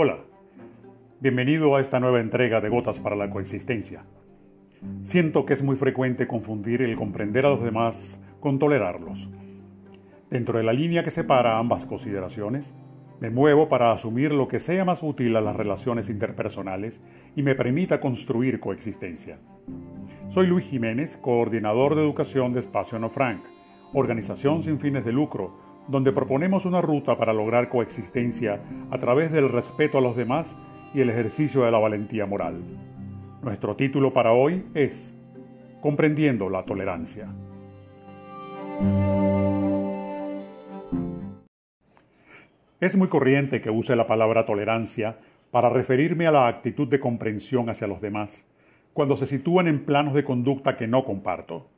Hola, bienvenido a esta nueva entrega de Gotas para la Coexistencia. Siento que es muy frecuente confundir el comprender a los demás con tolerarlos. Dentro de la línea que separa ambas consideraciones, me muevo para asumir lo que sea más útil a las relaciones interpersonales y me permita construir coexistencia. Soy Luis Jiménez, coordinador de educación de Espacio No Frank, organización sin fines de lucro donde proponemos una ruta para lograr coexistencia a través del respeto a los demás y el ejercicio de la valentía moral. Nuestro título para hoy es Comprendiendo la tolerancia. Es muy corriente que use la palabra tolerancia para referirme a la actitud de comprensión hacia los demás, cuando se sitúan en planos de conducta que no comparto.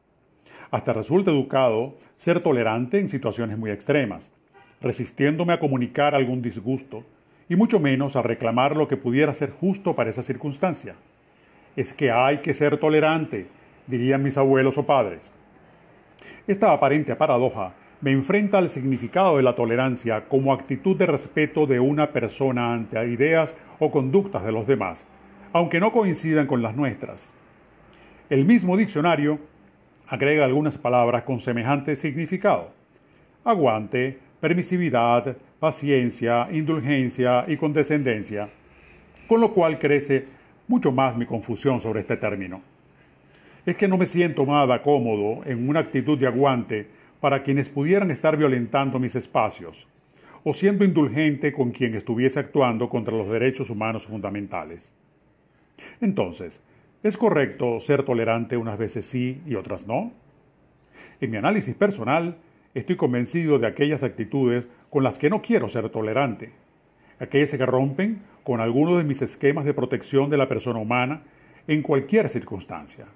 Hasta resulta educado ser tolerante en situaciones muy extremas, resistiéndome a comunicar algún disgusto, y mucho menos a reclamar lo que pudiera ser justo para esa circunstancia. Es que hay que ser tolerante, dirían mis abuelos o padres. Esta aparente paradoja me enfrenta al significado de la tolerancia como actitud de respeto de una persona ante ideas o conductas de los demás, aunque no coincidan con las nuestras. El mismo diccionario agrega algunas palabras con semejante significado. Aguante, permisividad, paciencia, indulgencia y condescendencia, con lo cual crece mucho más mi confusión sobre este término. Es que no me siento nada cómodo en una actitud de aguante para quienes pudieran estar violentando mis espacios, o siendo indulgente con quien estuviese actuando contra los derechos humanos fundamentales. Entonces, ¿Es correcto ser tolerante unas veces sí y otras no? En mi análisis personal, estoy convencido de aquellas actitudes con las que no quiero ser tolerante, aquellas que rompen con alguno de mis esquemas de protección de la persona humana en cualquier circunstancia.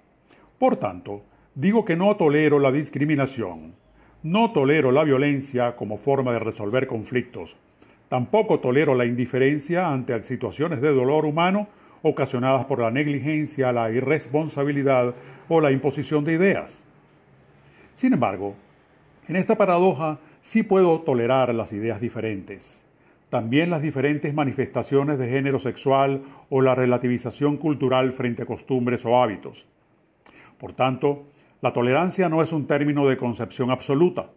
Por tanto, digo que no tolero la discriminación, no tolero la violencia como forma de resolver conflictos, tampoco tolero la indiferencia ante situaciones de dolor humano ocasionadas por la negligencia, la irresponsabilidad o la imposición de ideas. Sin embargo, en esta paradoja sí puedo tolerar las ideas diferentes, también las diferentes manifestaciones de género sexual o la relativización cultural frente a costumbres o hábitos. Por tanto, la tolerancia no es un término de concepción absoluta,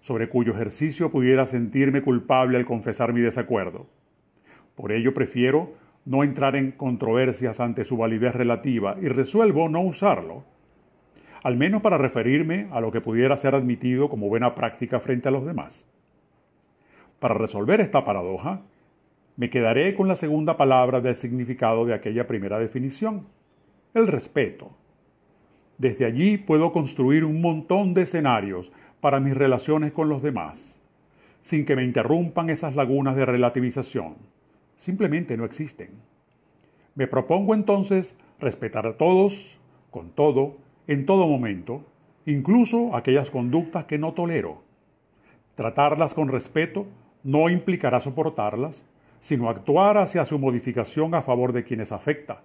sobre cuyo ejercicio pudiera sentirme culpable al confesar mi desacuerdo. Por ello prefiero no entrar en controversias ante su validez relativa y resuelvo no usarlo, al menos para referirme a lo que pudiera ser admitido como buena práctica frente a los demás. Para resolver esta paradoja, me quedaré con la segunda palabra del significado de aquella primera definición, el respeto. Desde allí puedo construir un montón de escenarios para mis relaciones con los demás, sin que me interrumpan esas lagunas de relativización simplemente no existen. Me propongo entonces respetar a todos, con todo, en todo momento, incluso aquellas conductas que no tolero. Tratarlas con respeto no implicará soportarlas, sino actuar hacia su modificación a favor de quienes afecta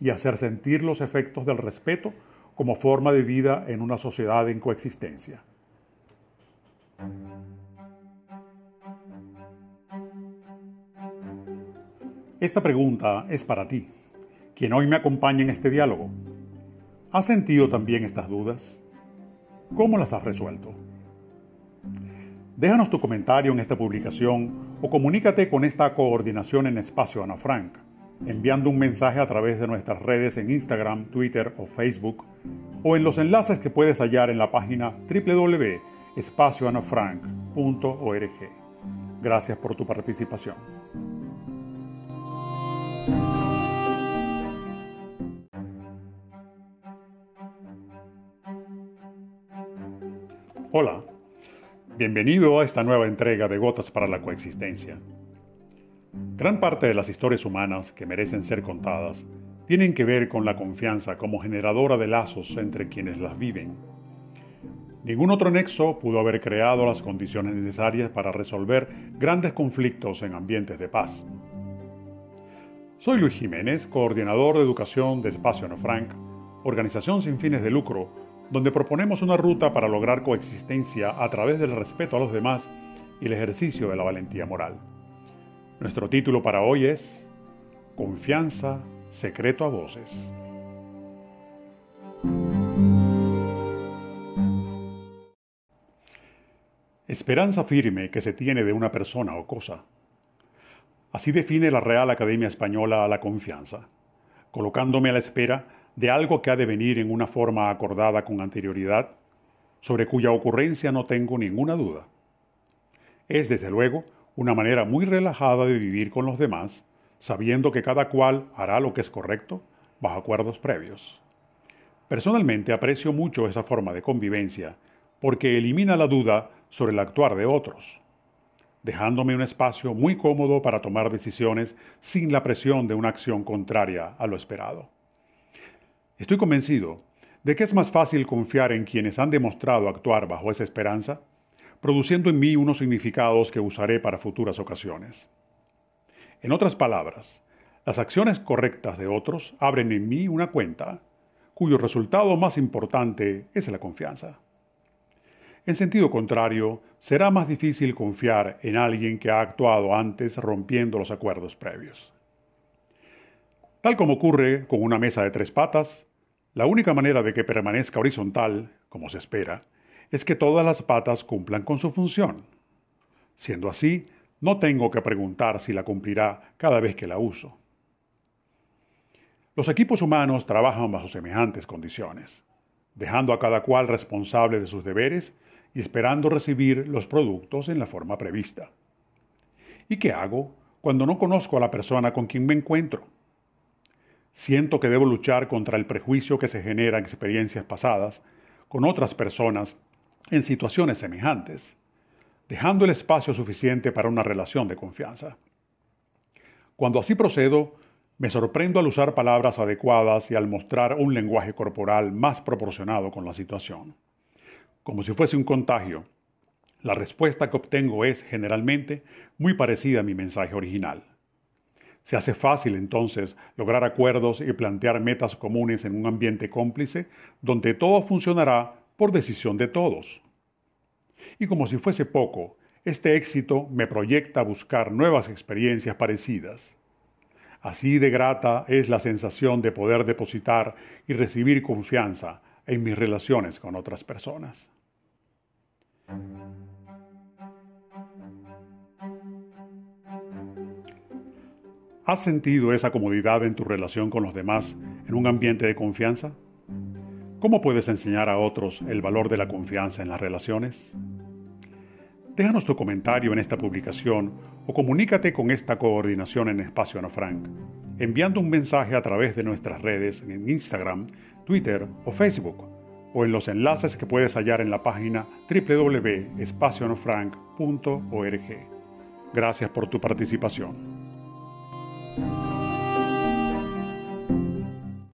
y hacer sentir los efectos del respeto como forma de vida en una sociedad en coexistencia. Esta pregunta es para ti, quien hoy me acompaña en este diálogo. ¿Has sentido también estas dudas? ¿Cómo las has resuelto? Déjanos tu comentario en esta publicación o comunícate con esta coordinación en Espacio Ana Frank, enviando un mensaje a través de nuestras redes en Instagram, Twitter o Facebook, o en los enlaces que puedes hallar en la página www.espacioanafrank.org. Gracias por tu participación. Hola, bienvenido a esta nueva entrega de Gotas para la Coexistencia. Gran parte de las historias humanas que merecen ser contadas tienen que ver con la confianza como generadora de lazos entre quienes las viven. Ningún otro nexo pudo haber creado las condiciones necesarias para resolver grandes conflictos en ambientes de paz. Soy Luis Jiménez, coordinador de educación de Espacio No Frank, organización sin fines de lucro donde proponemos una ruta para lograr coexistencia a través del respeto a los demás y el ejercicio de la valentía moral. Nuestro título para hoy es Confianza, secreto a voces. Esperanza firme que se tiene de una persona o cosa. Así define la Real Academia Española a la confianza, colocándome a la espera de algo que ha de venir en una forma acordada con anterioridad, sobre cuya ocurrencia no tengo ninguna duda. Es, desde luego, una manera muy relajada de vivir con los demás, sabiendo que cada cual hará lo que es correcto, bajo acuerdos previos. Personalmente aprecio mucho esa forma de convivencia, porque elimina la duda sobre el actuar de otros, dejándome un espacio muy cómodo para tomar decisiones sin la presión de una acción contraria a lo esperado. Estoy convencido de que es más fácil confiar en quienes han demostrado actuar bajo esa esperanza, produciendo en mí unos significados que usaré para futuras ocasiones. En otras palabras, las acciones correctas de otros abren en mí una cuenta, cuyo resultado más importante es la confianza. En sentido contrario, será más difícil confiar en alguien que ha actuado antes rompiendo los acuerdos previos. Tal como ocurre con una mesa de tres patas, la única manera de que permanezca horizontal, como se espera, es que todas las patas cumplan con su función. Siendo así, no tengo que preguntar si la cumplirá cada vez que la uso. Los equipos humanos trabajan bajo semejantes condiciones, dejando a cada cual responsable de sus deberes y esperando recibir los productos en la forma prevista. ¿Y qué hago cuando no conozco a la persona con quien me encuentro? Siento que debo luchar contra el prejuicio que se genera en experiencias pasadas con otras personas en situaciones semejantes, dejando el espacio suficiente para una relación de confianza. Cuando así procedo, me sorprendo al usar palabras adecuadas y al mostrar un lenguaje corporal más proporcionado con la situación como si fuese un contagio. La respuesta que obtengo es, generalmente, muy parecida a mi mensaje original. Se hace fácil entonces lograr acuerdos y plantear metas comunes en un ambiente cómplice donde todo funcionará por decisión de todos. Y como si fuese poco, este éxito me proyecta a buscar nuevas experiencias parecidas. Así de grata es la sensación de poder depositar y recibir confianza en mis relaciones con otras personas. ¿Has sentido esa comodidad en tu relación con los demás en un ambiente de confianza? ¿Cómo puedes enseñar a otros el valor de la confianza en las relaciones? Déjanos tu comentario en esta publicación o comunícate con esta coordinación en Espacio Ana Frank, enviando un mensaje a través de nuestras redes en Instagram, Twitter o Facebook o en los enlaces que puedes hallar en la página www.espacioanofrank.org. Gracias por tu participación.